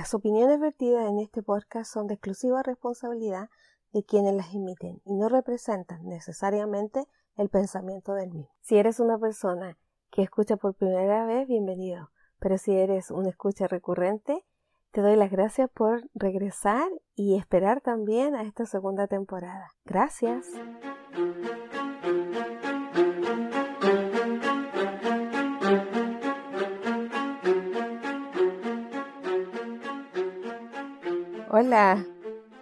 Las opiniones vertidas en este podcast son de exclusiva responsabilidad de quienes las emiten y no representan necesariamente el pensamiento del mismo. Si eres una persona que escucha por primera vez, bienvenido. Pero si eres una escucha recurrente, te doy las gracias por regresar y esperar también a esta segunda temporada. Gracias. Hola,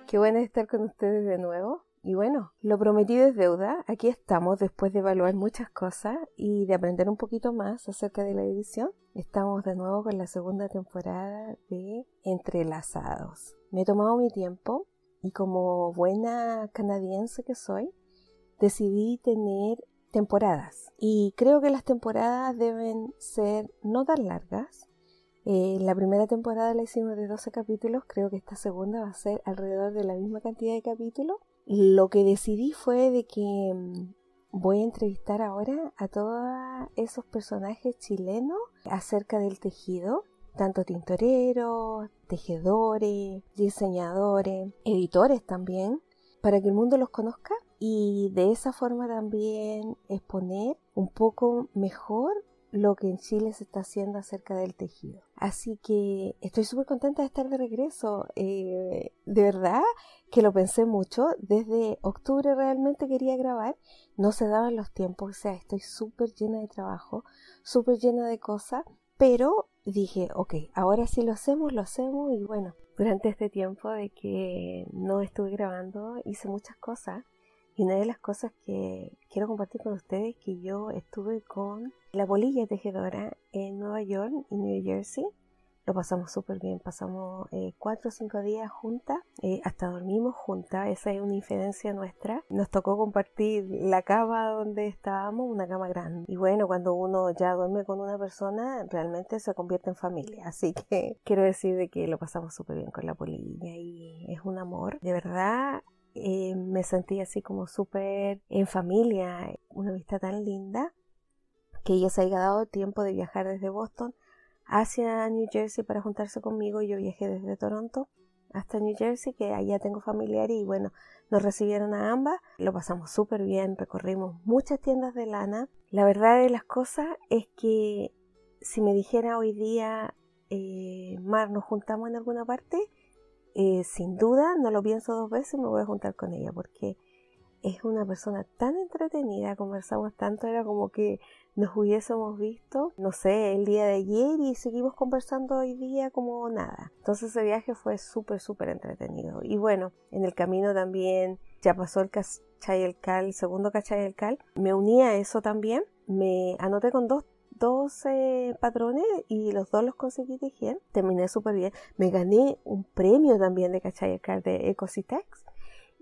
qué bueno estar con ustedes de nuevo. Y bueno, lo prometido es deuda. Aquí estamos después de evaluar muchas cosas y de aprender un poquito más acerca de la edición. Estamos de nuevo con la segunda temporada de Entrelazados. Me he tomado mi tiempo y como buena canadiense que soy, decidí tener temporadas. Y creo que las temporadas deben ser no tan largas. Eh, la primera temporada la hicimos de 12 capítulos, creo que esta segunda va a ser alrededor de la misma cantidad de capítulos. Lo que decidí fue de que mm, voy a entrevistar ahora a todos esos personajes chilenos acerca del tejido, tanto tintoreros, tejedores, diseñadores, editores también, para que el mundo los conozca y de esa forma también exponer un poco mejor lo que en Chile se está haciendo acerca del tejido. Así que estoy súper contenta de estar de regreso. Eh, de verdad que lo pensé mucho. Desde octubre realmente quería grabar. No se daban los tiempos. O sea, estoy súper llena de trabajo, súper llena de cosas. Pero dije, ok, ahora sí lo hacemos, lo hacemos. Y bueno, durante este tiempo de que no estuve grabando, hice muchas cosas. Y una de las cosas que quiero compartir con ustedes es que yo estuve con la bolilla tejedora en Nueva York y New Jersey. Lo pasamos súper bien, pasamos eh, cuatro o cinco días juntas, eh, hasta dormimos juntas, esa es una infidencia nuestra. Nos tocó compartir la cama donde estábamos, una cama grande. Y bueno, cuando uno ya duerme con una persona, realmente se convierte en familia. Así que quiero decir de que lo pasamos súper bien con la bolilla y es un amor. De verdad, eh, me sentí así como súper en familia, una vista tan linda, que ella se haya dado tiempo de viajar desde Boston hacia New Jersey para juntarse conmigo. Yo viajé desde Toronto hasta New Jersey, que allá tengo familiares y bueno, nos recibieron a ambas, lo pasamos súper bien, recorrimos muchas tiendas de lana. La verdad de las cosas es que si me dijera hoy día, eh, Mar, nos juntamos en alguna parte, eh, sin duda, no lo pienso dos veces, me voy a juntar con ella porque es una persona tan entretenida, conversamos tanto, era como que nos hubiésemos visto, no sé, el día de ayer y seguimos conversando hoy día como nada. Entonces ese viaje fue súper, súper entretenido. Y bueno, en el camino también ya pasó el Cachay el segundo Cachay el Cal. Me uní a eso también. Me anoté con dos 12 patrones y los dos los conseguí tejer. Terminé súper bien. Me gané un premio también de Cachay de Ecositex.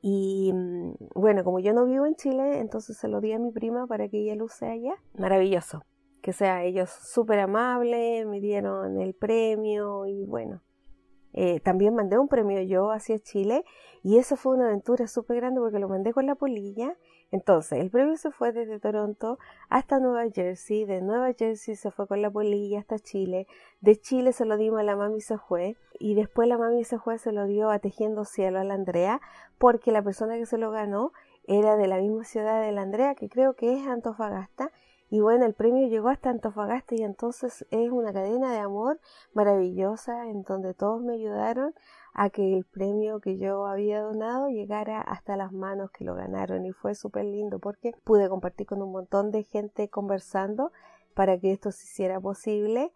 Y mm, bueno, como yo no vivo en Chile, entonces se lo di a mi prima para que ella lo use allá. Maravilloso. Que sea ellos súper amables, me dieron el premio y bueno. Eh, también mandé un premio yo hacia Chile y eso fue una aventura súper grande porque lo mandé con la polilla entonces, el premio se fue desde Toronto hasta Nueva Jersey, de Nueva Jersey se fue con la polilla hasta Chile, de Chile se lo dimos a la mami se fue y después la mami se fue se lo dio a Tejiendo Cielo a la Andrea porque la persona que se lo ganó era de la misma ciudad de la Andrea que creo que es Antofagasta y bueno, el premio llegó hasta Antofagasta y entonces es una cadena de amor maravillosa en donde todos me ayudaron a que el premio que yo había donado llegara hasta las manos que lo ganaron. Y fue súper lindo porque pude compartir con un montón de gente conversando para que esto se hiciera posible.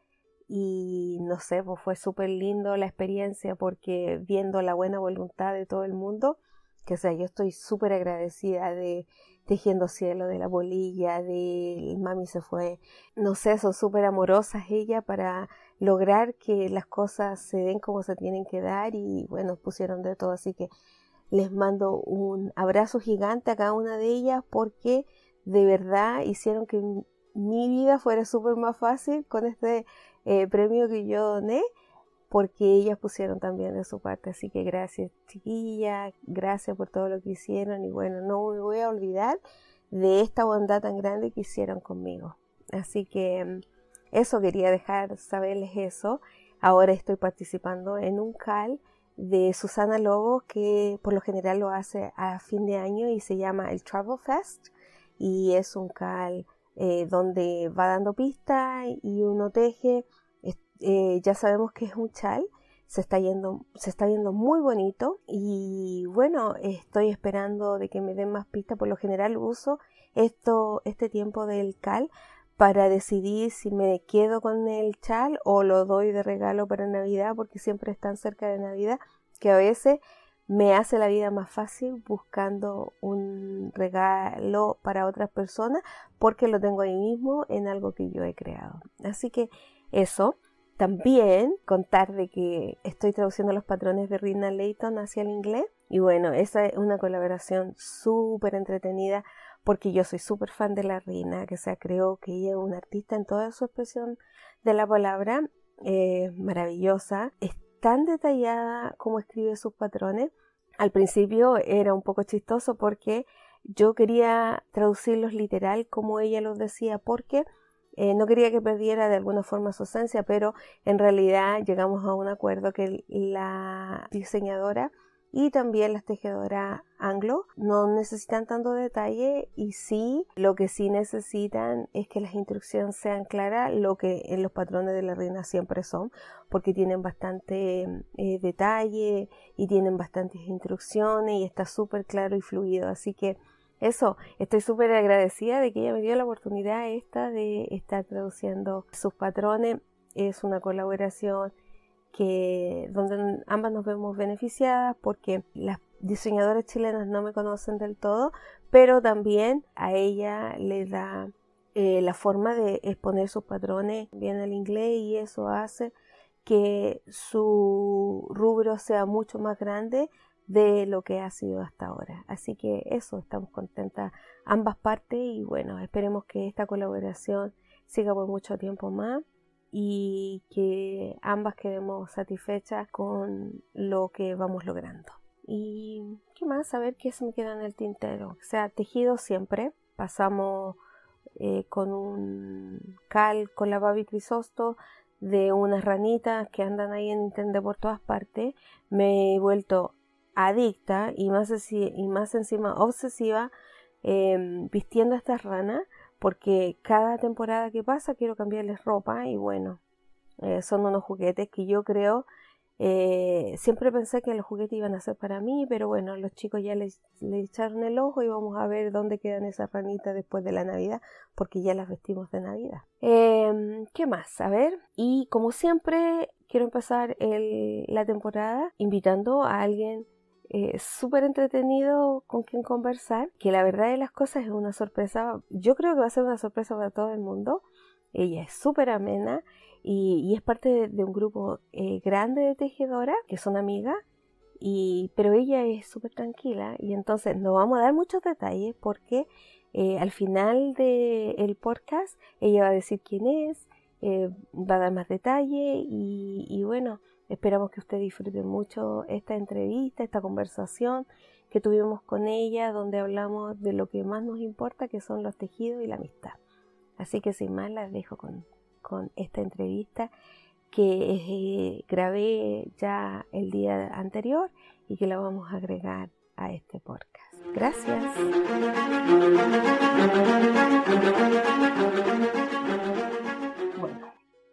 Y no sé, pues fue súper lindo la experiencia porque viendo la buena voluntad de todo el mundo, que sea, yo estoy súper agradecida de Tejiendo Cielo, de la bolilla, de Mami se fue, no sé, son súper amorosas ella para lograr que las cosas se den como se tienen que dar y bueno, pusieron de todo, así que les mando un abrazo gigante a cada una de ellas porque de verdad hicieron que mi vida fuera súper más fácil con este eh, premio que yo doné porque ellas pusieron también de su parte. Así que gracias chiquilla, gracias por todo lo que hicieron y bueno, no me voy a olvidar de esta bondad tan grande que hicieron conmigo. Así que eso quería dejar saberles eso. ahora estoy participando en un CAL de Susana Lobo que por lo general lo hace a fin de año y se llama el Travel Fest y es un cal eh, donde va dando pistas y uno teje. Eh, ya sabemos que es un chal, se está yendo, se está viendo muy bonito y bueno, estoy esperando de que me den más pistas. Por lo general uso esto, este tiempo del cal para decidir si me quedo con el chal o lo doy de regalo para Navidad porque siempre están cerca de Navidad que a veces me hace la vida más fácil buscando un regalo para otras personas porque lo tengo ahí mismo en algo que yo he creado. Así que eso. También contar de que estoy traduciendo los patrones de Rina Layton hacia el inglés. Y bueno, esa es una colaboración súper entretenida porque yo soy súper fan de la Rina, que se creo que ella es una artista en toda su expresión de la palabra, eh, maravillosa. Es tan detallada como escribe sus patrones al principio era un poco chistoso porque yo quería traducirlos literal como ella los decía porque eh, no quería que perdiera de alguna forma su esencia, pero en realidad llegamos a un acuerdo que la diseñadora y también las tejedoras anglo no necesitan tanto detalle y sí lo que sí necesitan es que las instrucciones sean claras lo que en los patrones de la reina siempre son porque tienen bastante eh, detalle y tienen bastantes instrucciones y está súper claro y fluido. Así que eso, estoy súper agradecida de que ella me dio la oportunidad esta de estar traduciendo sus patrones. Es una colaboración que donde ambas nos vemos beneficiadas porque las diseñadoras chilenas no me conocen del todo, pero también a ella le da eh, la forma de exponer sus patrones bien al inglés y eso hace que su rubro sea mucho más grande de lo que ha sido hasta ahora. Así que eso, estamos contentas ambas partes y bueno, esperemos que esta colaboración siga por mucho tiempo más y que ambas quedemos satisfechas con lo que vamos logrando. Y qué más, a ver qué se me queda en el tintero. O sea, tejido siempre. Pasamos eh, con un cal con la Babi Crisosto de unas ranitas que andan ahí en internet por todas partes. Me he vuelto adicta y más, y más encima obsesiva em, vistiendo a estas ranas porque cada temporada que pasa quiero cambiarles ropa y bueno, eh, son unos juguetes que yo creo, eh, siempre pensé que los juguetes iban a ser para mí, pero bueno, los chicos ya les, echaron el ojo y vamos a ver dónde quedan esas ranitas después de la Navidad, porque ya las vestimos de Navidad. Em, ¿Qué más? A ver, y como siempre, quiero empezar la temporada invitando a alguien eh, súper entretenido con quien conversar, que la verdad de las cosas es una sorpresa, yo creo que va a ser una sorpresa para todo el mundo. Ella es súper amena y, es parte de, un grupo eh, grande de tejedoras que son amigas, y, pero ella es súper tranquila y entonces no vamos a dar muchos detalles porque eh, al final del podcast ella va a decir quién es, va a dar más detalle y bueno, Esperamos que usted disfrute mucho esta entrevista, esta conversación que tuvimos con ella, donde hablamos de lo que más nos importa, que son los tejidos y la amistad. Así que sin más, las dejo con, esta entrevista que eh, grabé ya el día anterior y que la vamos a agregar a este podcast. Gracias.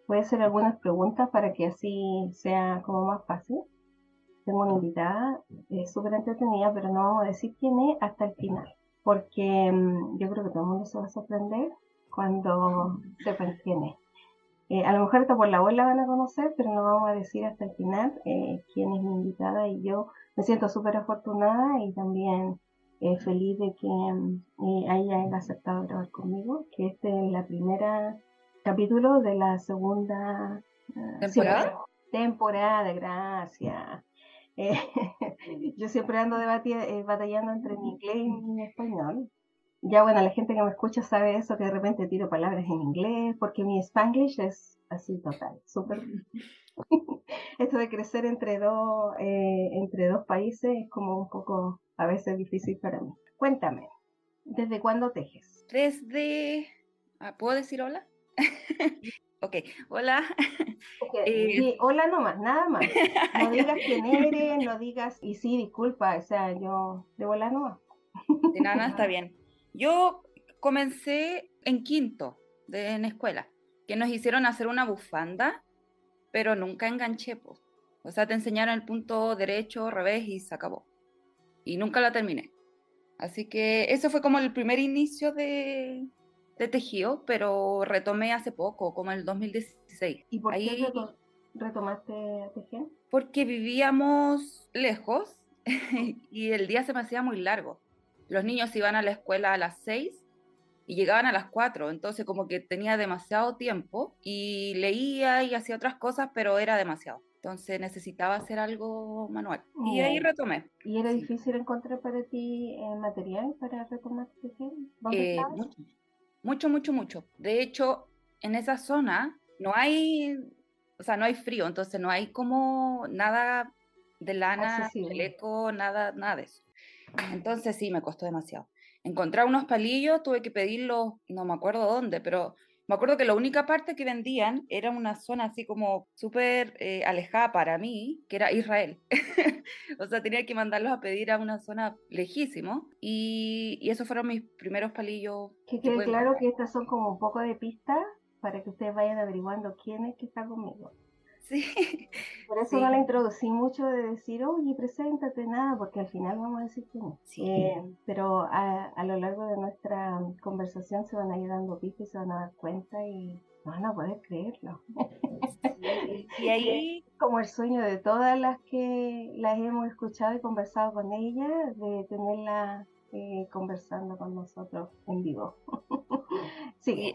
Voy a hacer algunas preguntas para que así sea como más fácil. Tengo una invitada es súper entretenida, pero no vamos a decir quién es hasta el final, porque mm, yo creo que todo el mundo se va a sorprender cuando sepan quién es. Eh, a lo mejor hasta por la voz la van a conocer, pero no vamos a decir hasta el final eh, quién es mi invitada y yo me siento súper afortunada y también eh, feliz de que mm, haya aceptado grabar conmigo, que esta es la primera capítulo de la segunda ah, temporada. temporada, gracias. Eh, yo siempre ando eh, batallando entre mi inglés y mi español. Ya bueno, la gente que me escucha sabe eso, que de repente tiro palabras en inglés, porque mi spanglish es así total, súper... Esto de crecer entre dos, eh, entre dos países es como un poco a veces difícil para mí. Cuéntame, ¿desde cuándo tejes? Desde... Ah, ¿Puedo decir hola? ok, hola. Okay. Eh, hola nomás, nada más. No digas quién eres, no digas, y sí, disculpa, o sea, yo de hola nomás. De nada, está bien. Yo comencé en quinto de, en escuela, que nos hicieron hacer una bufanda, pero nunca enganché, pues. O sea, te enseñaron el punto derecho, revés y se acabó. Y nunca la terminé. Así que ese fue como el primer inicio de, de tejido, pero retomé hace poco, como en el 2016. ¿Y por qué retomaste tejer? Porque vivíamos lejos y el día se me hacía muy largo. Los niños iban a la escuela a las 6 y llegaban a las 4, entonces como que tenía demasiado tiempo y leía y hacía otras cosas, pero era demasiado. Entonces necesitaba hacer algo manual. Y ahí retomé. ¿Y era difícil encontrar para ti eh, material para retomar tejer? ¿Dónde eh, mucho, mucho, mucho, mucho. De hecho, en esa zona no hay, o sea, no hay frío, entonces no hay como nada de lana, chaleco, nada, nada de eso. Entonces sí, me costó demasiado. Encontrar unos palillos, tuve que pedirlos, no me acuerdo dónde, pero me acuerdo que la única parte que vendían era una zona así como súper eh, alejada para mí, que era Israel. o sea, tenía que mandarlos a pedir a una zona lejísimo. Y, y esos fueron mis primeros palillos. Que quede claro que estas son como un poco de pista para que ustedes vayan averiguando quién es que está conmigo. Sí. Por eso no la introducí mucho de decir, oye, preséntate, nada, porque al final vamos a decir que no. Eh, pero a, lo largo de nuestra conversación se van a ir dando pistas y se van a dar cuenta y van a poder creerlo. Y ahí... Como el sueño de todas las que las hemos escuchado y conversado con ella, de tenerla eh, conversando con nosotros en vivo. sí.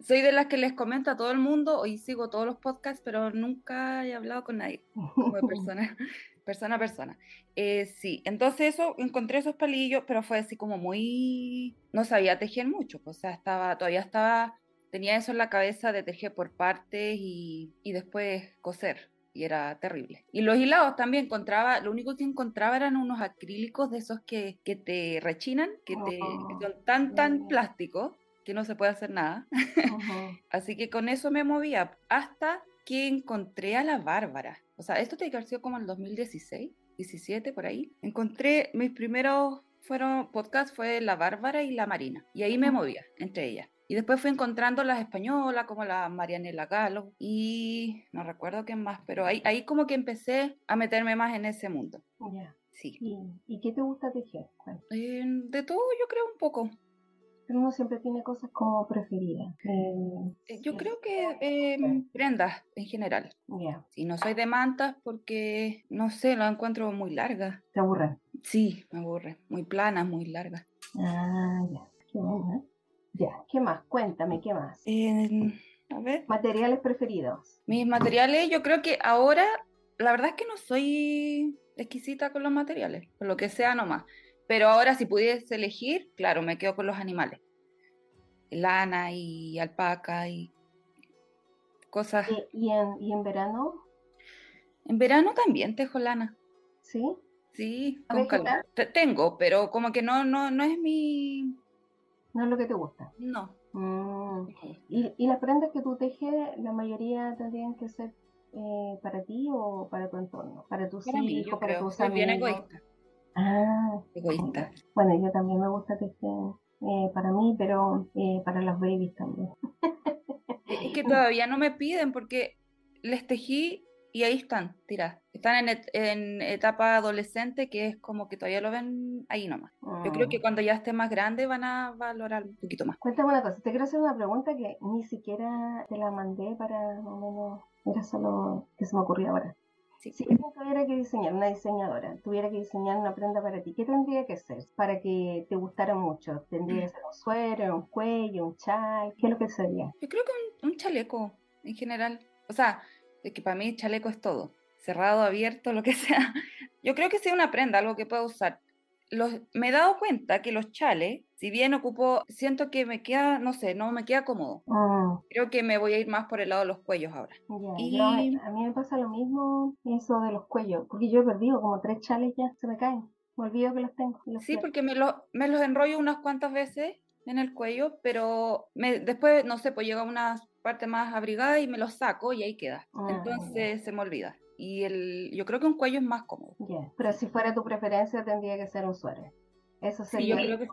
soy de las que les comento a todo el mundo, hoy sigo todos los podcasts, pero nunca he hablado con nadie, como de persona, persona a persona. Eh, sí, entonces eso, encontré esos palillos, pero fue así como muy, no sabía tejer mucho, o sea, estaba, todavía estaba, tenía eso en la cabeza de tejer por partes y, y después coser y era terrible. Y los hilados también encontraba, lo único que encontraba eran unos acrílicos de esos que, que te rechinan, que, te, son tan, tan plásticos que no se puede hacer nada. Así que con eso me movía hasta que encontré a la Bárbara. O sea, esto te que como en el 2016, 17 por ahí. Encontré mis primeros fueron podcast fue la Bárbara y la Marina y ahí me movía entre ellas. Y después fui encontrando las españolas, como la Marianela Galo, y no recuerdo qué más, pero ahí, ahí como que empecé a meterme más en ese mundo. Ya. Sí. ¿Y, qué te gusta tejer? Eh, de todo, yo creo un poco. Pero uno siempre tiene cosas como preferidas. Eh, eh, yo creo que em, prendas en general. Ya. Si no soy de mantas porque, no sé, lo encuentro muy largas. ¿Te aburre? Sí, me aburre. Muy planas, muy largas. Ah, ya. Qué bueno. Ya, ¿qué más? Cuéntame, ¿qué más? a ver. Materiales preferidos. Mis materiales, yo creo que ahora, la verdad es que no soy exquisita con los materiales, por lo que sea nomás. Pero ahora si pudiese elegir, claro, me quedo con los animales. Lana y alpaca y cosas. ¿Y, en, y en verano? En verano también tejo lana. ¿Sí? Sí, con Tengo, pero como que no, no, no es mi ¿No es lo que te gusta? No. Mm. ¿Y, ¿Y, las prendas que tú tejes, la mayoría tendrían que ser eh, para ti o para tu entorno? Para tus para hijos, para tus amigos. bien egoísta. Ah. Egoísta. Bueno, yo también me gusta tejer eh, para mí, pero eh, para las babies también. es que todavía no me piden porque les tejí y ahí están, tira. Están en, etapa adolescente, que es como que todavía lo ven ahí nomás. Yo creo que ah. cuando ya esté más grande van a valorar un poquito más. Cuéntame una cosa, te quiero hacer una pregunta que ni siquiera te la mandé para, más o menos, era solo que se me ocurrió ahora. Si tuviera que diseñar, una diseñadora, tuviera que diseñar una prenda para ti, ¿qué tendría que ser para que te gustara mucho? ¿Tendría que ser un suéter, un cuello, un chal? ¿Qué es lo que sería? Yo creo que un chaleco en general. O sea, es que para mí chaleco es todo, cerrado, abierto, lo que sea. Yo creo que sea una prenda, algo que pueda usar. Los, me he dado cuenta que los chales, si bien ocupo, siento que me queda, no sé, no me queda cómodo. Mm. Creo que me voy a ir más por el lado de los cuellos ahora. y... a mí me pasa lo mismo eso de los cuellos, porque yo he perdido como tres chales ya, se me caen. Me olvido que los tengo. sí, porque me, me los enrollo unas cuantas veces en el cuello, pero me, después, no sé, pues llega unas parte más abrigada y me lo saco y ahí queda. Ah, Entonces se me olvida. Y el, yo creo que un cuello es más cómodo. Ya, Pero si fuera tu preferencia, tendría que ser un suéter. Eso Sí, sería creo que sí.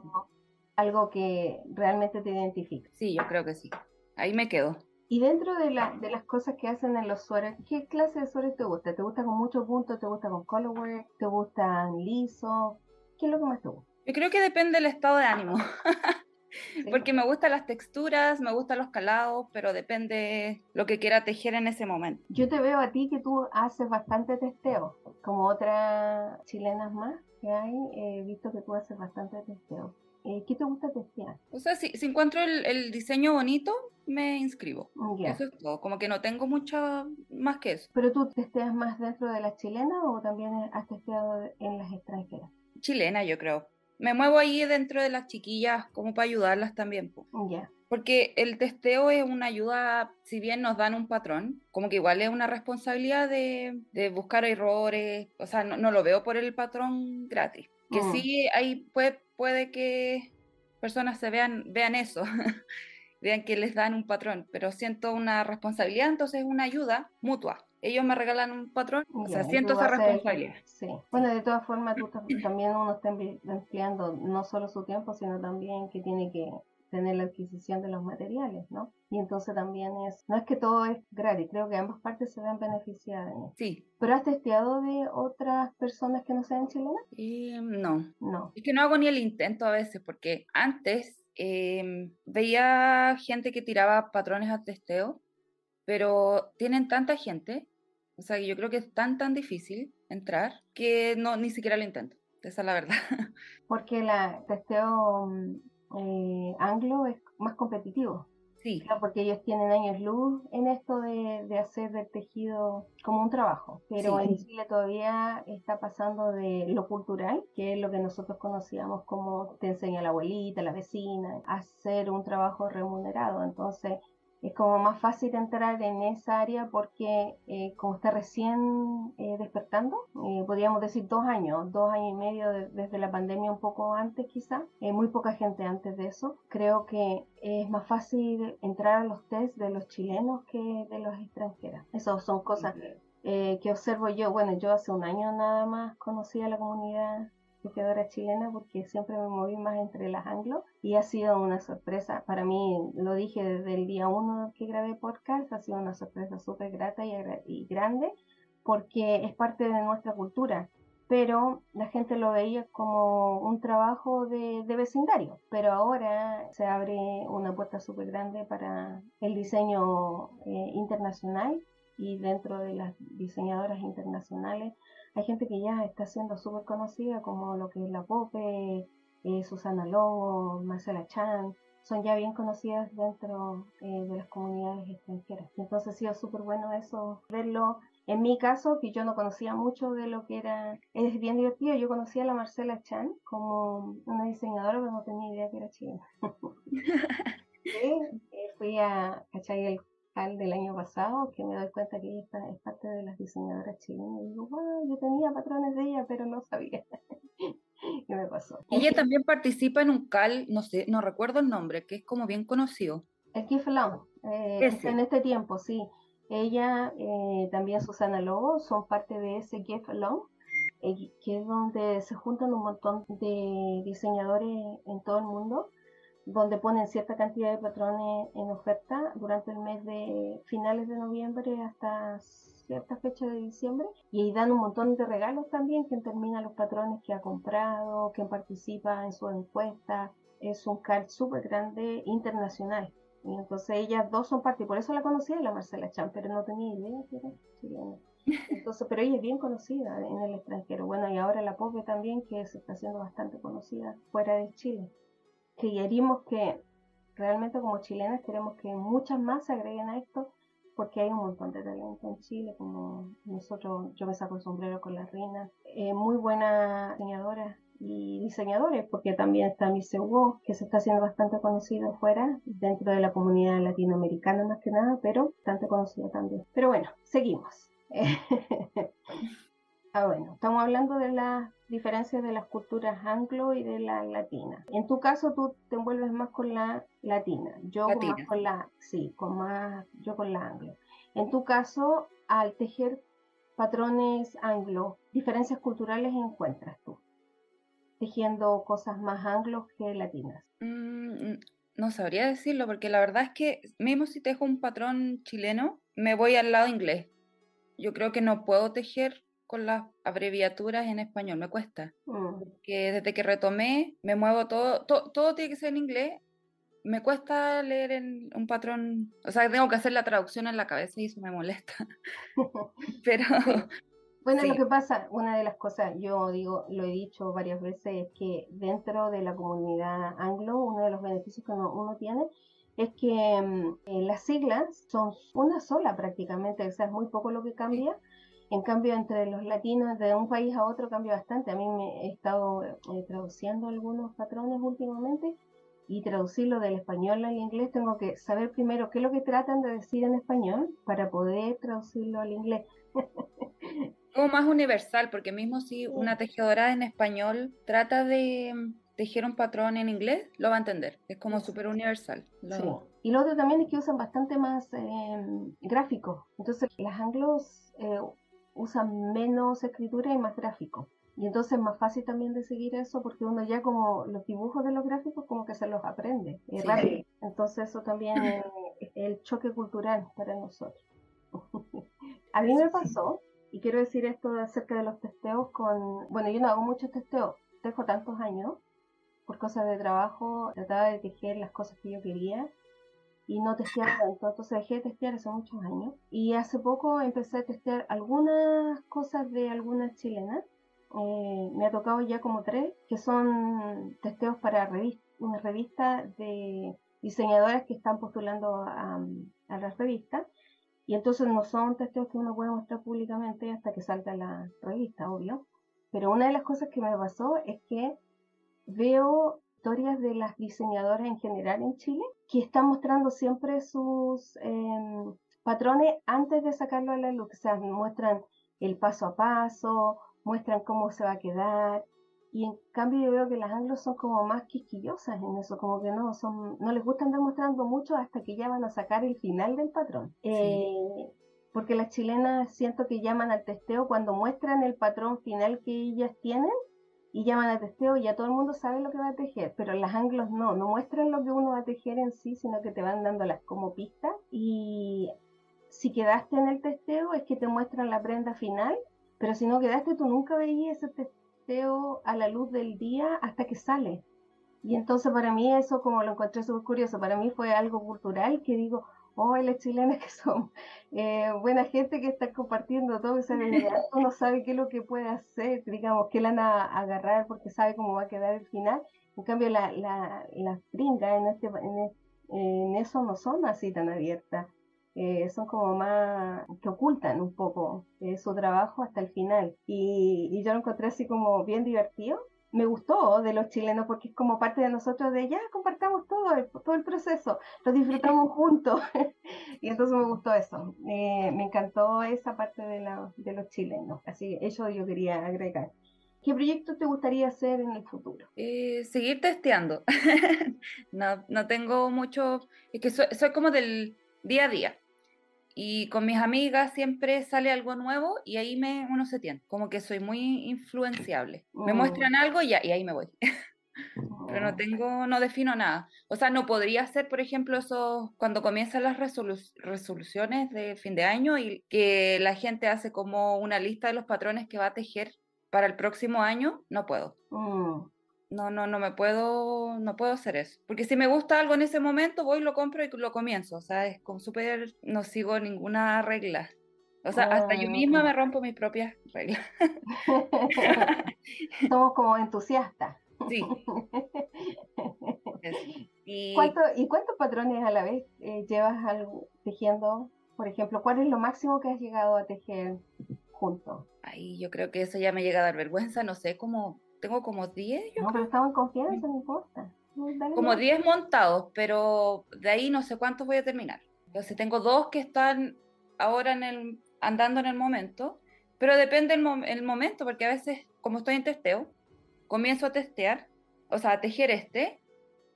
algo que realmente te identifica. Sí, yo creo que sí. Ahí me quedo. Y dentro de, la, de las cosas que hacen en los suéteres, ¿qué clase de suéter te gusta? ¿Te gusta con muchos puntos? ¿Te gusta con colorway? ¿Te gustan lisos? ¿Qué es lo que más te gusta? Yo creo que depende del estado de ánimo. Porque me gustan las texturas, me gustan los calados, pero depende lo que quiera tejer en ese momento. Yo te veo a ti que tú haces bastante testeo, como otras chilenas más que hay, he visto que tú haces bastante testeo. Eh, ¿Qué te gusta testear? O sea, si, si encuentro el, el diseño bonito, me inscribo. Ya. Eso es todo. Como que no tengo mucho más que eso. ¿Pero tú testeas más dentro de las chilenas o también has testeado en las extranjeras? Chilena, yo creo. Me muevo ahí dentro de las chiquillas como para ayudarlas también. po. Porque el testeo es una ayuda, si bien nos dan un patrón, como que igual es una responsabilidad de, de buscar errores, o sea, no, no lo veo por el patrón gratis. Que Mm. sí, ahí puede, puede que personas se vean, vean eso, vean que les dan un patrón, pero siento una responsabilidad, entonces es una ayuda mutua. Ellos me regalan un patrón, o sea, siento esa responsabilidad. Sí. Bueno, de todas formas, tú tam- también uno está empleando no solo su tiempo, sino también que tiene que tener la adquisición de los materiales, ¿no? Y entonces también es, no es que todo es gratis, creo que ambas partes se ven beneficiadas en esto. Sí, ¿Pero has testeado de otras personas que no sean chilenas? y no, No. Es que no hago ni el intento a veces, porque antes em, veía gente que tiraba patrones a testeo, pero tienen tanta gente, o sea, yo creo que es tan, tan difícil entrar que no, ni siquiera lo intento. Esa es la verdad. Porque la testeo eh, anglo es más competitivo. Sí, Claro, porque ellos tienen años luz en esto de, de hacer del tejido como un trabajo, pero Sí. en Chile todavía está pasando de lo cultural, que es lo que nosotros conocíamos como te enseña la abuelita, la vecina, a hacer un trabajo remunerado. Entonces es como más fácil entrar en esa área porque eh, como está recién eh, despertando, eh, podríamos decir dos años, dos años y medio de- desde la pandemia, un poco antes quizá, eh, muy poca gente antes de eso. Creo que es más fácil entrar a los test de los chilenos que de los extranjeros. Eso son cosas eh, que observo yo. Bueno, yo hace un año nada más conocí a la comunidad tejedora chilena porque siempre me moví más entre las anglo y ha sido una sorpresa. Para mí, lo dije desde el día uno que grabé podcast, ha sido una sorpresa súper grata y, grande porque es parte de nuestra cultura. Pero la gente lo veía como un trabajo de, de vecindario. Pero ahora se abre una puerta súper grande para el diseño eh, internacional y dentro de las diseñadoras internacionales hay gente que ya está siendo súper conocida como lo que es la Pope, eh, Susana Longo, Marcela Chan, son ya bien conocidas dentro eh, de las comunidades extranjeras. Entonces ha sido súper bueno eso, verlo. En mi caso, que yo no conocía mucho de lo que era, es bien divertido, yo conocía a la Marcela Chan como una diseñadora, pero no tenía idea que era chilena. Sí, eh, fui a ¿cachai? el al del año pasado, que me doy cuenta que ella está- es parte de las diseñadoras chilenas. Y digo, wow, yo tenía patrones de ella, pero no sabía. ¿Qué me pasó? ella también participa en un cal, no sé, no recuerdo el nombre, que es como bien conocido. El Kif Long, eh, en este tiempo, sí. Ella, eh, también Susana Lobo, son parte de ese Kif Long, eh, que es donde se juntan un montón de diseñadores en todo el mundo, donde ponen cierta cantidad de patrones en oferta durante el mes de finales de noviembre hasta cierta fecha de diciembre y ahí dan un montón de regalos también, quien termina los patrones que ha comprado, quien participa en su encuesta, es un CAL súper grande internacional. Y entonces ellas dos son parte, por eso la conocía la Marcela Chan, pero no tenía idea que era chilena. Entonces, pero ella es bien conocida en el extranjero. Bueno, y ahora la Pope también, que se está haciendo bastante conocida fuera de Chile. Que que, realmente como chilenas, queremos que muchas más se agreguen a esto, porque hay un montón de talento en Chile, como nosotros, yo me saco el sombrero con la reina, eh, muy buenas diseñadoras y diseñadores, porque también está Miss Hugo, que se está haciendo bastante conocida afuera, dentro de la comunidad latinoamericana más que nada, pero bastante conocida también. Pero bueno, seguimos. Ah, bueno, estamos hablando de las diferencias de las culturas anglo y de la latina. En tu caso, tú te envuelves más con la latina. Yo más con la, sí, con más, yo con la anglo. En tu caso, al tejer patrones anglo, diferencias culturales encuentras tú, tejiendo cosas más anglos que latinas. Mm, no sabría decirlo, porque la verdad es que mismo si tejo un patrón chileno, me voy al lado inglés. Yo creo que no puedo tejer con las abreviaturas en español, me cuesta. Mm. Porque desde que retomé, me muevo todo, todo tiene que ser en inglés. Me cuesta leer en un patrón, o sea, tengo que hacer la traducción en la cabeza y eso me molesta. Pero, bueno, lo que pasa, una de las cosas, yo digo, lo he dicho varias veces, es que dentro de la comunidad anglo, uno de los beneficios que uno, tiene es que mm, eh, las siglas son una sola prácticamente, o sea, es muy poco lo que cambia. En cambio, entre los latinos de un país a otro cambia bastante. A mí me he estado eh, traduciendo algunos patrones últimamente y traducirlo del español al inglés tengo que saber primero qué es lo que tratan de decir en español para poder traducirlo al inglés. como más universal, porque mismo si una tejedora en español trata de mm, tejer un patrón en inglés, lo va a entender. Es como súper universal. Sí. Y lo otro también es que usan bastante más eh, gráficos. Entonces, las anglos eh, usan menos escritura y más gráfico. Y entonces es más fácil también de seguir eso porque uno ya como los dibujos de los gráficos como que se los aprende. Entonces eso también es el choque cultural para nosotros. A mí me pasó y quiero decir esto acerca de los testeos con, bueno, yo no hago muchos testeos, dejo tantos años, por cosas de trabajo, trataba de tejer las cosas que yo quería y no testeaba tanto, entonces dejé de testear hace muchos años. Y hace poco empecé a testear algunas cosas de algunas chilenas, eh, me ha tocado ya como tres, que son testeos para una revista de diseñadoras que están postulando a, a la revista y entonces no son testeos que uno puede mostrar públicamente hasta que salga la revista, obvio. Pero una de las cosas que me pasó es que veo historias de las diseñadoras en general en Chile que están mostrando siempre sus em, patrones antes de sacarlo a la luz. O sea, muestran el paso a paso, muestran cómo se va a quedar, y en cambio yo veo que las anglos son como más quisquillosas en eso, como que no, son, no les gusta andar mostrando mucho hasta que ya van a sacar el final del patrón. Eh, porque las chilenas siento que llaman al testeo cuando muestran el patrón final que ellas tienen y llaman al testeo y ya todo el mundo sabe lo que va a tejer, pero las anglos no, no muestran lo que uno va a tejer en sí, sino que te van dándolas como pistas y si quedaste en el testeo es que te muestran la prenda final, pero si no quedaste tú nunca veías ese testeo a la luz del día hasta que sale. Y entonces para mí eso, como lo encontré súper curioso, para mí fue algo cultural que digo, oh, las chilenas que son eh, buena gente que está compartiendo todo, esa uno sabe qué es lo que puede hacer, digamos, que la van a agarrar porque sabe cómo va a quedar el final. En cambio, la, la, las gringas en, este, en, en eso no son así tan abiertas. Eh, son como más que ocultan un poco eh, su trabajo hasta el final. Y, yo lo encontré así como bien divertido. Me gustó de los chilenos porque es como parte de nosotros de ya compartamos todo el, todo el proceso, lo disfrutamos juntos. y entonces me gustó eso. Eh, me encantó esa parte de, la, de los chilenos. Así eso yo quería agregar. ¿Qué proyecto te gustaría hacer en el futuro? seguir testeando. no, no tengo mucho, es que soy, como del día a día. Y con mis amigas siempre sale algo nuevo y ahí me, uno se tiene. Como que soy muy influenciable. Me oh. muestran algo y, ahí me voy. Pero no oh. tengo, no defino nada. O sea, no podría ser, por ejemplo, eso cuando comienzan las resoluciones de fin de año y que la gente hace como una lista de los patrones que va a tejer para el próximo año, no puedo. Oh no, no, no me puedo, no puedo hacer eso. Porque si me gusta algo en ese momento, voy, lo compro y lo comienzo. O sea, es como súper, no sigo ninguna regla. O sea, hasta yo misma ah. me rompo mis propias reglas. Somos como entusiastas. Sí. Y... ¿Y cuántos patrones a la vez eh, llevas algo, tejiendo? Por ejemplo, ¿cuál es lo máximo que has llegado a tejer juntos? Ay, yo creo que eso ya me llega a dar vergüenza, no sé, como tengo como 10. no, pero estamos en confianza, no importa. como 10 montados, pero de ahí no sé cuántos voy a terminar. Entonces tengo dos que están ahora en el, andando en el momento, pero depende el, el momento, porque a veces, como estoy en testeo, comienzo a testear, o sea, a tejer este,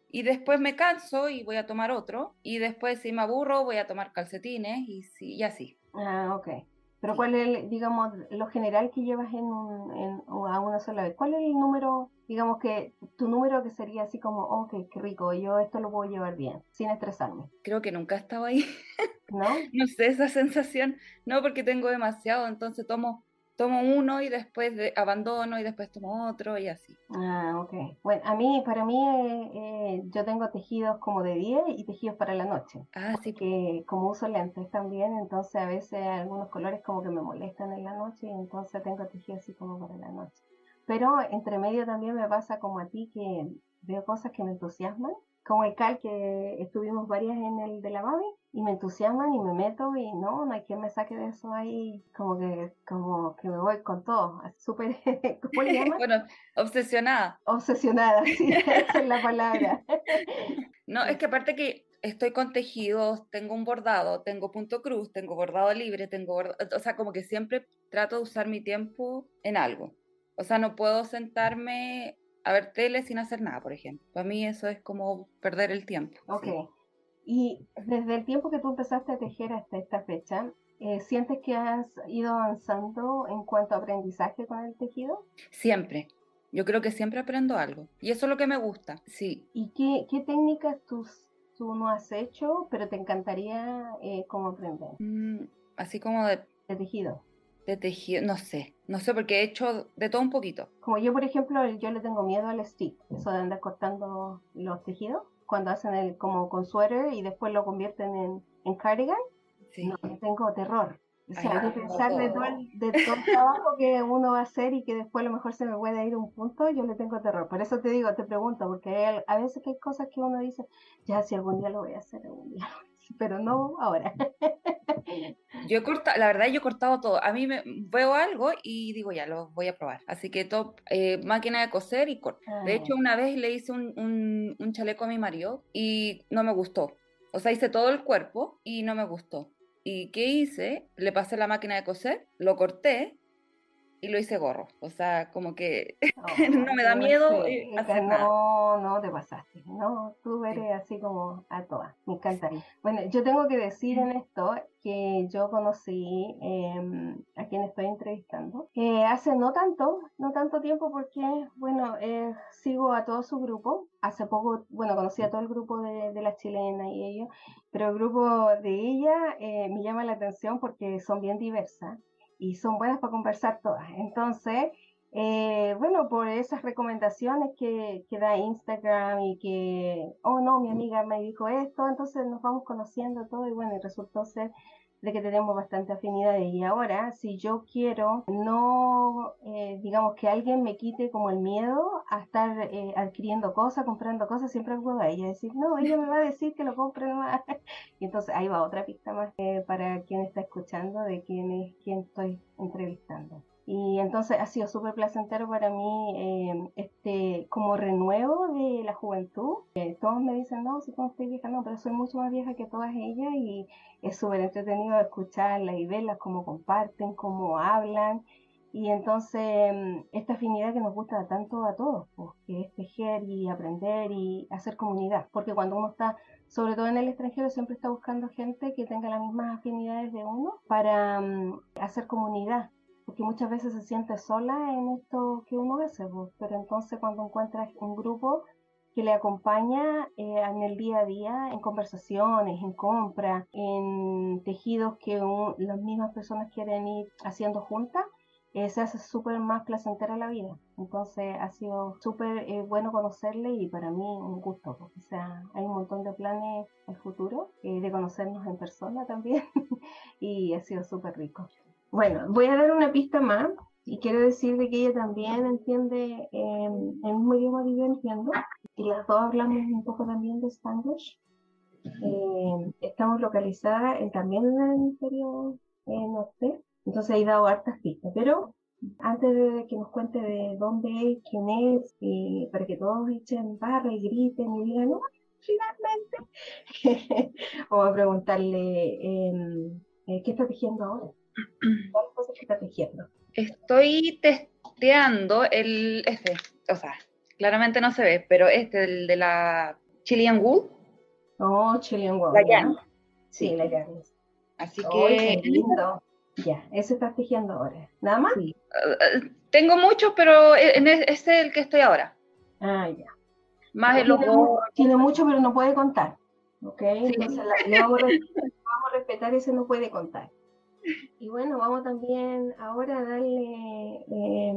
y después me canso y voy a tomar otro, y después si me aburro voy a tomar calcetines y, y así. Ah, ok. Pero ¿cuál es, digamos, lo general que llevas en, en, a una sola vez? ¿Cuál es el número, digamos que tu número que sería así como, ok, qué rico, yo esto lo puedo llevar bien, sin estresarme? Creo que nunca he estado ahí. ¿No? no sé, esa sensación. No, porque tengo demasiado, entonces tomo tomo uno y después de, abandono y después tomo otro y así. Ah, ok. Bueno, a mí, para mí, eh, eh, yo tengo tejidos como de día y tejidos para la noche. Ah, sí. Que como uso lentes también, entonces a veces algunos colores como que me molestan en la noche y entonces tengo tejidos así como para la noche. Pero entre medio también me pasa como a ti que veo cosas que me entusiasman, como el cal que estuvimos varias en el de la mami y me entusiasman y me meto y no, no hay quien me saque de eso ahí, como que, como que me voy con todo, súper, ¿cómo le llaman? bueno, obsesionada. Obsesionada, sí, esa es la palabra. no, es que aparte que estoy con tejidos, tengo un bordado, tengo punto cruz, tengo bordado libre, tengo bordado, o sea, como que siempre trato de usar mi tiempo en algo. O sea, no puedo sentarme a ver tele sin hacer nada, por ejemplo. Para mí eso es como perder el tiempo. Ok. Y desde el tiempo que tú empezaste a tejer hasta esta fecha, eh, ¿sientes que has ido avanzando en cuanto a aprendizaje con el tejido? Siempre. Yo creo que siempre aprendo algo. Y eso es lo que me gusta, sí. ¿Y qué, qué técnicas tú, tú, no has hecho, pero te encantaría eh, como aprender? Mm, así como de... De tejido. De tejido, no sé. No sé, porque he hecho de todo un poquito. Como yo, por ejemplo, yo le tengo miedo al stick. Eso de andar cortando los tejidos cuando hacen el como con suéter y después lo convierten en, en cardigan. Sí. No, tengo terror. O sea, de pensar de todo, el, de todo el trabajo que uno va a hacer y que después a lo mejor se me puede ir un punto, yo le tengo terror. Por eso te digo, te pregunto, porque a veces que hay cosas que uno dice, ya si algún día lo voy a hacer, algún día pero no ahora. Yo he cortado, la verdad yo he cortado todo. A mí me veo algo y digo, ya, lo voy a probar. Así que todo, eh, máquina de coser y corto. De hecho, ah. una vez le hice un, un, chaleco a mi marido y no me gustó. O sea, hice todo el cuerpo y no me gustó. ¿Y qué hice? Le pasé la máquina de coser, lo corté y lo hice gorro. O sea, como que no me da miedo hacer no, nada. No, te pasaste. No, tú eres así como a todas. Me encantaría. Bueno, yo tengo que decir en esto que yo conocí em, a quien estoy entrevistando eh, hace no tanto, no tanto tiempo porque, bueno, eh, sigo a todo su grupo. Hace poco, bueno, conocí a todo el grupo de, de la chilena y ellos, pero el grupo de ella eh, me llama la atención porque son bien diversas y son buenas para conversar todas. Entonces, eh, bueno, por esas recomendaciones que, que, da Instagram y que, oh no, mi amiga me dijo esto, entonces nos vamos conociendo todo y bueno, y resultó ser de que tenemos bastante afinidad. Y ahora si yo quiero no eh, digamos que alguien me quite como el miedo a estar eh, adquiriendo cosas comprando cosas siempre puedo a ella decir no ella me va a decir que lo compre más y entonces ahí va otra pista más eh, para quien está escuchando de quién es quien estoy entrevistando y entonces ha sido súper placentero para mí eh, este como renuevo de la juventud. Eh, todos me dicen, no, si como estoy vieja, no, pero soy mucho más vieja que todas ellas y es súper entretenido escucharlas y verlas, cómo comparten, cómo hablan. Y entonces mm, esta afinidad que nos gusta tanto a todos, pues, que es tejer y aprender y hacer comunidad. Porque cuando uno está, sobre todo en el extranjero, siempre está buscando gente que tenga las mismas afinidades de uno para mm, hacer comunidad porque muchas veces se siente sola en esto que uno hace, pero entonces cuando encuentras un grupo que le acompaña eh, en el día a día, en conversaciones, en compras, en tejidos que las mismas personas quieren ir haciendo juntas, eh, se hace súper más placentera la vida. Entonces ha sido súper eh, bueno conocerle y para mí un gusto. Pues. O sea, hay un montón de planes al futuro, de conocernos en persona también y ha sido súper rico. Bueno, voy a dar una pista más y quiero decir de que ella también entiende eh, el mismo idioma que yo entiendo y las dos hablamos un poco también de Spanglish. Eh, estamos localizadas en, también en el hemisferio eh, norte, entonces he dado hartas pistas, pero antes de que nos cuente de dónde es, quién es, para que todos echen barra y griten y digan, no, finalmente, vamos a preguntarle em, qué está tejiendo ahora. ¿Cuál cosa que estás tejiendo? Estoy testeando el, este, o sea, claramente no se ve, pero este, el de la Chilean Wool. Oh, Chilean Wool. La yarn. Sí, la yarn. Así que... lindo. Ya, ese estás tejiendo ahora. ¿Nada más? Sí. Uh, tengo muchos, pero e, ese es el que estoy ahora. Ah, ya. Más el logo. Tiene mucho, pero no puede contar. ¿Ok? Entonces le vamos, a respetar, ese no puede contar. Y bueno, vamos también ahora a darle eh,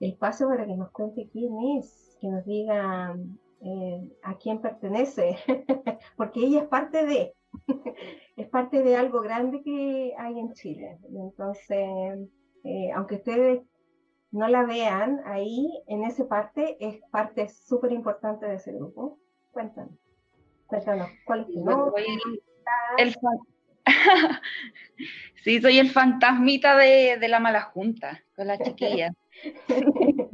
el paso para que nos cuente quién es, que nos diga eh, a quién pertenece, porque ella es parte de, es parte de algo grande que hay en Chile. Entonces, eh, aunque ustedes no la vean, ahí en esa parte es parte súper importante de ese grupo. Cuéntanos. Cuéntanos, ¿cuál es tu nombre? El, sí, soy el fantasmita de, de la mala junta con la chiquilla.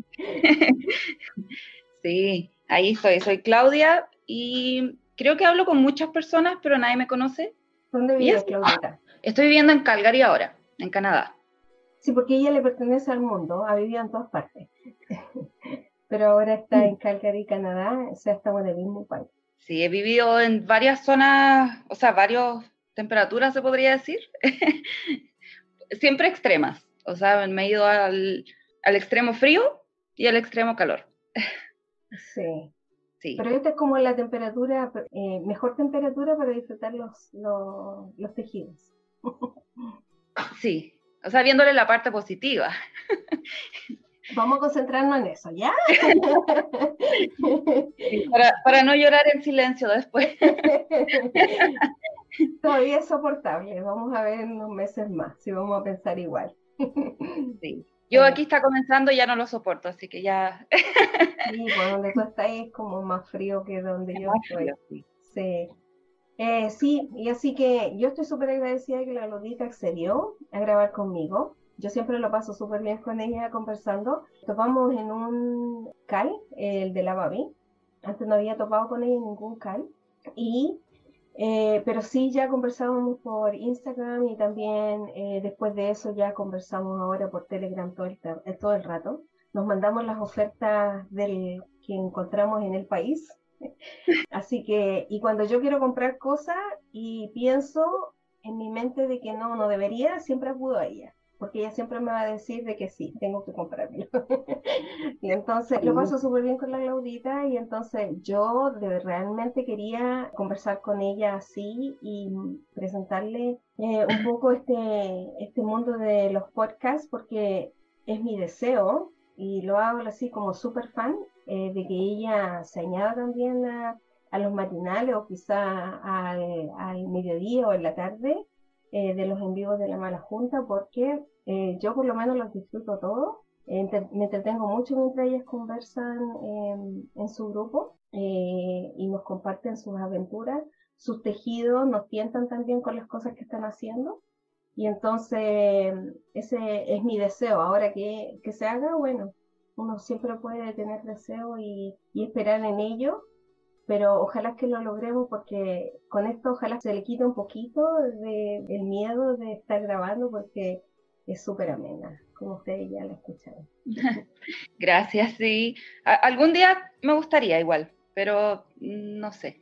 sí, ahí estoy. Soy Claudia y creo que hablo con muchas personas, pero nadie me conoce. ¿Dónde vives, Claudia? Estoy viviendo en Calgary ahora, en Canadá. Sí, porque ella le pertenece al mundo, ha vivido en todas partes. Pero ahora está en Calgary, Canadá, o sea, estamos en el mismo país. Sí, he vivido en varias zonas, o sea, varias temperaturas, se podría decir. Siempre extremas. O sea, me he ido al, al extremo frío y al extremo calor. Sí. Sí. Pero esta es como la temperatura, eh, mejor temperatura para disfrutar los, los, los tejidos. Sí, o sea, viéndole la parte positiva. Vamos a concentrarnos en eso, ¿ya? para, no llorar en silencio después. Todavía es soportable. Vamos a ver en unos meses más, si vamos a pensar igual. Sí. Yo aquí está comenzando y ya no lo soporto, así que ya. Sí, pues donde tú estás es como más frío que donde yo estoy. sí. Eh, sí, y así que yo estoy súper agradecida de que la Lodita accedió a grabar conmigo. Yo siempre lo paso súper bien con ella conversando. Topamos en un cal, el de la Babi. Antes no había topado con ella en ningún cal. Y, eh, pero sí, ya conversábamos por Instagram y también eh, después de eso ya conversamos ahora por Telegram todo el, todo el rato. Nos mandamos las ofertas del que encontramos en el país Así que, y cuando yo quiero comprar cosas y pienso en mi mente de que no, no debería, siempre acudo a ella, porque ella siempre me va a decir de que sí, tengo que comprarlo. y entonces lo paso súper bien con la Claudita y entonces yo de, realmente quería conversar con ella así y presentarle eh, un poco este, este mundo de los podcasts porque es mi deseo y lo hago así como súper fan eh, de que ella se añada también a, los matinales o quizá al, mediodía o en la tarde eh, de los envíos de la mala junta porque eh, yo por lo menos los disfruto todos. me entretengo mucho mientras ellas conversan en su grupo y nos comparten sus aventuras, sus tejidos, nos tientan también con las cosas que están haciendo. Y entonces ese es mi deseo. Ahora que, que se haga, bueno, uno siempre puede tener deseo y, esperar en ello, pero ojalá que lo logremos porque con esto ojalá se le quite un poquito de, el miedo de estar grabando porque es súper amena, como ustedes ya la escucharon. Gracias, sí. algún día me gustaría igual, pero no sé.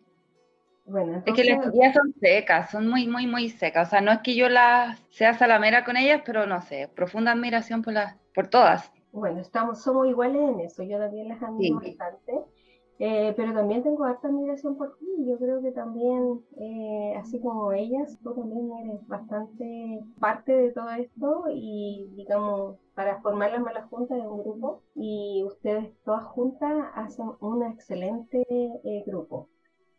Bueno, Es que las días son secas, son muy, muy, muy secas. O sea, no es que yo las sea salamera con ellas, pero no sé, profunda admiración por, las, por todas. Bueno, estamos, somos iguales en eso, yo también las admiro bastante, eh, pero también tengo harta admiración por ti, yo creo que también, eh, así como ellas, tú también eres bastante parte de todo esto y digamos, para formar las malas juntas de un grupo y ustedes todas juntas hacen un excelente eh, grupo.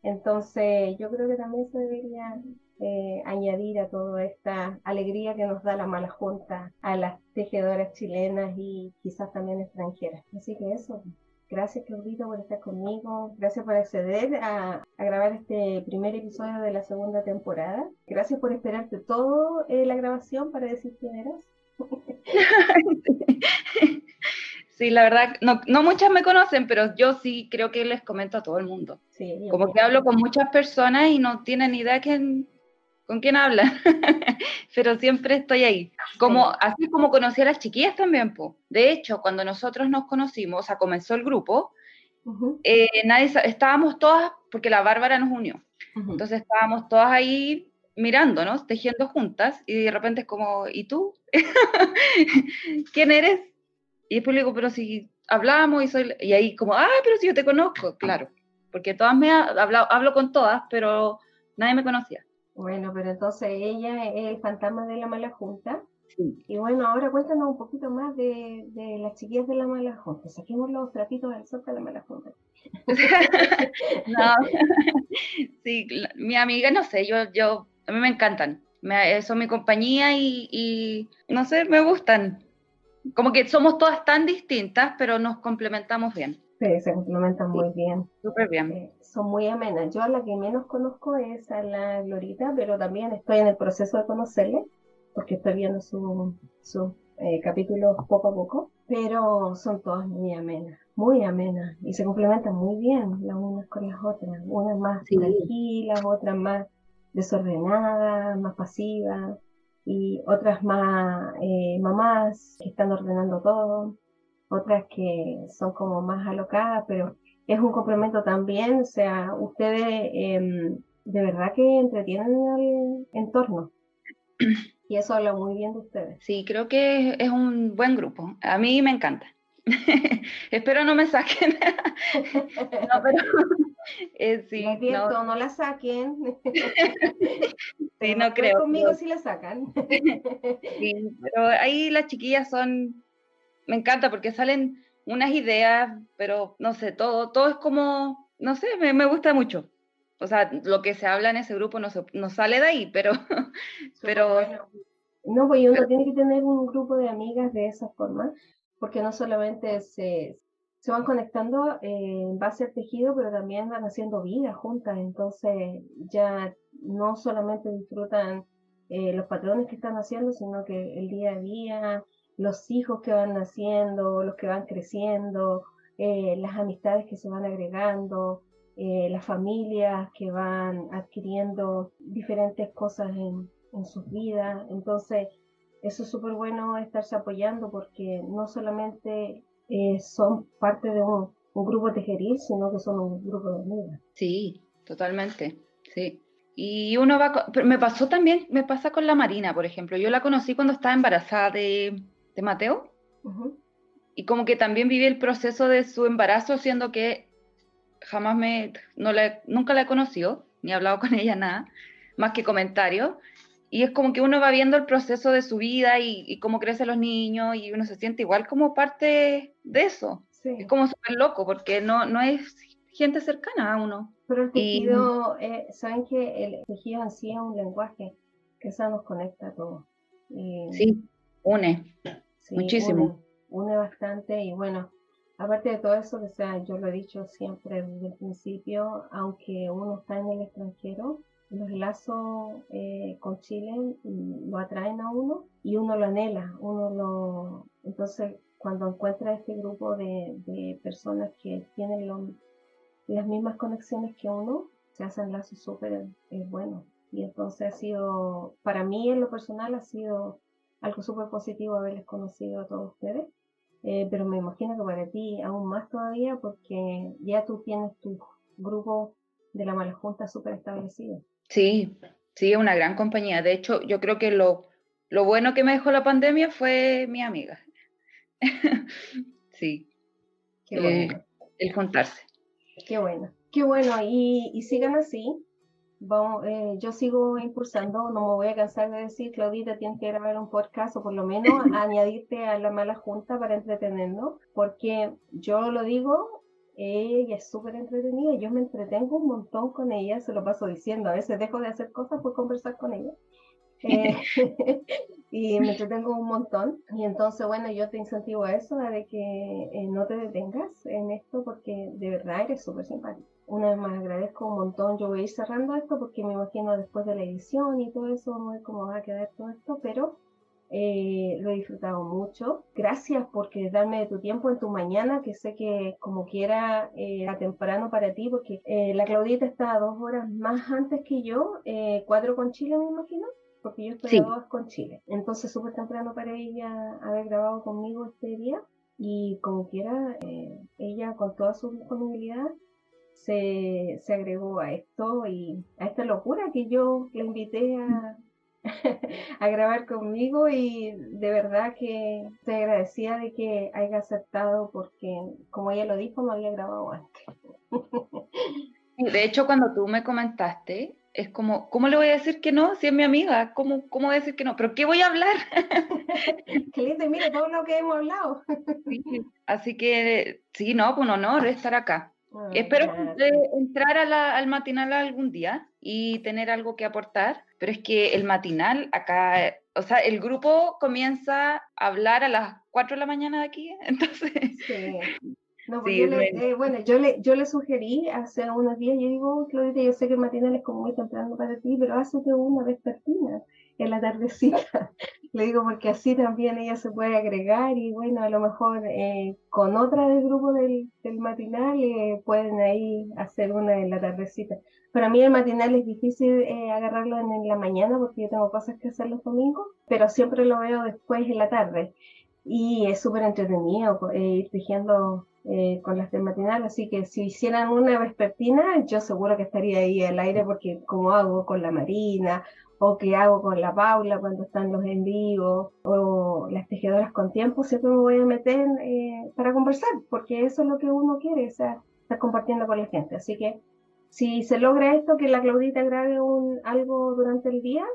Entonces, yo creo que también se debería eh, añadir a toda esta alegría que nos da la mala junta a las tejedoras chilenas y quizás también extranjeras. Así que eso, gracias Claudita por estar conmigo, gracias por acceder a, grabar este primer episodio de la segunda temporada, gracias por esperarte todo eh, la grabación para decir quién eras. Sí, la verdad, no, no, muchas me conocen, pero yo sí creo que les comento a todo el mundo. Como que hablo con muchas personas y no tienen idea quién, ¿con quién hablan? Pero siempre estoy ahí. Como, Así como conocí a las chiquillas también, po. De hecho, cuando nosotros nos conocimos, o sea, comenzó el grupo, eh, nadie, estábamos todas, porque la Bárbara nos unió. Entonces estábamos todas ahí mirándonos, tejiendo juntas, y de repente es como, ¿y tú? ¿Quién eres? Y después le digo, pero si hablamos y soy, y ahí como, ah, pero si yo te conozco, claro, porque todas me hablo, hablo con todas, pero nadie me conocía. Bueno, pero entonces ella es el fantasma de la mala junta. Sí. Y bueno, ahora cuéntanos un poquito más de, de las chiquillas de la mala junta. Saquemos los tratitos del sol de la mala junta. no, sí, mi amiga, no sé, yo, yo, a mí me encantan. Me, son mi compañía y, y, no sé, me gustan. Como que somos todas tan distintas, pero nos complementamos bien. Sí, se complementan muy bien. Súper bien. Eh, son muy amenas. Yo a la que menos conozco es a la Glorita, pero también estoy en el proceso de conocerle, porque estoy viendo sus su, eh, capítulos poco a poco, pero son todas muy amenas, muy amenas, y se complementan muy bien las unas con las otras. Unas más tranquilas, otras más desordenadas, más pasivas, y otras más eh, mamás que están ordenando todo otras que son como más alocadas, pero es un complemento también, o sea, ustedes em, de verdad que entretienen el entorno. Y eso habla muy bien de ustedes. Sí, creo que es un buen grupo. A mí me encanta. Espero no me saquen. no, pero eh, sí, no. no. la saquen. sí, no creo. Conmigo sí la sacan. sí, pero ahí las chiquillas son me encanta porque salen unas ideas, pero no sé, todo, todo es como, no sé, me, gusta mucho. O sea, lo que se habla en ese grupo no, no sale de ahí, pero... pero No, pues uno tiene que tener un grupo de amigas de esa forma, porque no solamente se, se van conectando eh, en base al tejido, pero también van haciendo vida juntas, entonces ya no solamente disfrutan eh, los patrones que están haciendo, sino que el día a día, los hijos que van naciendo, los que van creciendo, eh, las amistades que se van agregando, eh, las familias que van adquiriendo diferentes cosas en, sus vidas. Entonces, eso es súper bueno estarse apoyando porque no solamente eh, son parte de un, grupo tejeril, sino que son un grupo de amigas. Sí, totalmente, sí. Y uno va, me pasó también, me pasa con la Marina, por ejemplo. Yo la conocí cuando estaba embarazada de, de Mateo. Y como que también viví el proceso de su embarazo, siendo que jamás me, no la, nunca la he conocido, ni he hablado con ella nada, más que comentarios. Y es como que uno va viendo el proceso de su vida y, cómo crecen los niños y uno se siente igual como parte de eso. Es como súper loco porque no, no es gente cercana a uno. Pero el tejido, eh, saben que el tejido en sí es un lenguaje que eso nos conecta a todos. Sí, une. Muchísimo. Une, bastante y bueno, aparte de todo eso, que sea, yo lo he dicho siempre desde el principio, aunque uno está en el extranjero, los lazos eh, con Chile lo atraen a uno y uno lo anhela, uno lo... Entonces, cuando encuentra este grupo de, personas que tienen las mismas conexiones que uno, se hacen lazos súper eh, buenos. Y entonces ha sido, para mí en lo personal ha sido algo súper positivo haberles conocido a todos ustedes. Eh, pero me imagino que para ti aún más todavía porque ya tú tienes tu grupo de la mala junta súper establecido. Sí, sí, es una gran compañía. De hecho, yo creo que lo, lo bueno que me dejó la pandemia fue mi amiga. sí. Qué eh, bueno. el juntarse. Qué bueno. Qué bueno. Y, y sigan así. Vamos, eh, yo sigo impulsando, no me voy a cansar de decir, Claudita, tienes que grabar un podcast o por lo menos añadirte a la mala junta para entretenernos, porque yo lo digo, ella es súper entretenida, yo me entretengo un montón con ella, se lo paso diciendo, a veces dejo de hacer cosas por conversar con ella. Eh, y me entretengo un montón. Y entonces, bueno, yo te incentivo a eso, a de que eh, no te detengas en esto, porque de verdad eres súper simpático una vez más agradezco un montón. Yo voy a ir cerrando esto porque me imagino después de la edición y todo eso, no cómo va a quedar todo esto, pero eh, lo he disfrutado mucho. Gracias porque darme de tu tiempo en tu mañana, que sé que como quiera eh, era temprano para ti, porque eh, la Claudita está dos horas más antes que yo, cuatro con Chile me imagino, porque yo estoy a dos con Chile. Entonces súper temprano para ella haber grabado conmigo este día y como quiera, ella con toda su disponibilidad se, se agregó a esto y a esta locura que yo le invité a a grabar conmigo y de verdad que te agradecía de que haya aceptado porque, como ella lo dijo, no había grabado antes. De hecho, cuando tú me comentaste, es como, ¿cómo le voy a decir que no si es mi amiga? ¿Cómo, cómo voy a decir que no? ¿Pero qué voy a hablar? Qué lindo, mire todo lo que hemos hablado. así que, sí, no, un honor estar acá. Ah, Espero entrar al matinal algún día y tener algo que aportar, pero es que el matinal acá, o sea, el grupo comienza a hablar a las 4 de la mañana de aquí, entonces... Sí. No, pues yo le, eh, bueno, yo le, yo le sugerí hace unos días, yo digo, Claudita, yo sé que el matinal es como muy temprano para ti, pero hazte una vespertina en la tardecita. Le digo porque así también ella se puede agregar y bueno, a lo mejor eh, con otra del grupo del, del matinal eh, pueden ahí hacer una en la tardecita. Para mí el matinal es difícil eh, agarrarlo en, la mañana porque yo tengo cosas que hacer los domingos, pero siempre lo veo después en la tarde. Y es súper entretenido ir tejiendo con las del matinal, así que si hicieran una vespertina, yo seguro que estaría ahí al aire porque como hago con la Marina o que hago con la Paula cuando están los en vivo, o las tejedoras con tiempo, siempre me voy a meter eh, para conversar, porque eso es lo que uno quiere, o sea, estar compartiendo con la gente. Así que si se logra esto, que la Claudita grabe un, algo durante el día,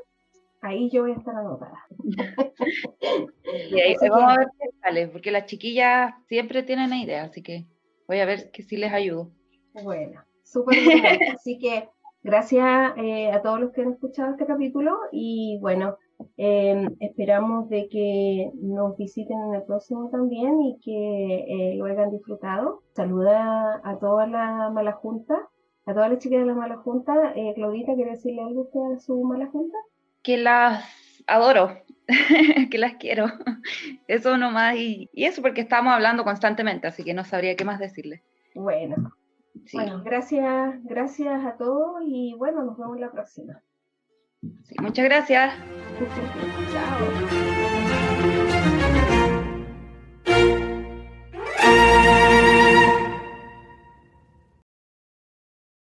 ahí yo voy a estar anotada. y ahí vamos a ver qué sale, porque las chiquillas siempre tienen ideas, así que voy a ver que si les ayudo. Bueno, súper bien. así que Gracias eh, a todos los que han escuchado este capítulo y bueno, em, esperamos de que nos visiten en el próximo también y que eh, lo hayan disfrutado. Saluda a toda la mala junta, a todas las chicas de la mala junta. Eh, Claudita, ¿quiere decirle algo usted a su mala junta? Que las adoro, que las quiero. Eso nomás y, y eso porque estamos hablando constantemente, así que no sabría qué más decirle. Bueno, bueno, gracias, gracias a todos y bueno, nos vemos la próxima. muchas gracias. Chao.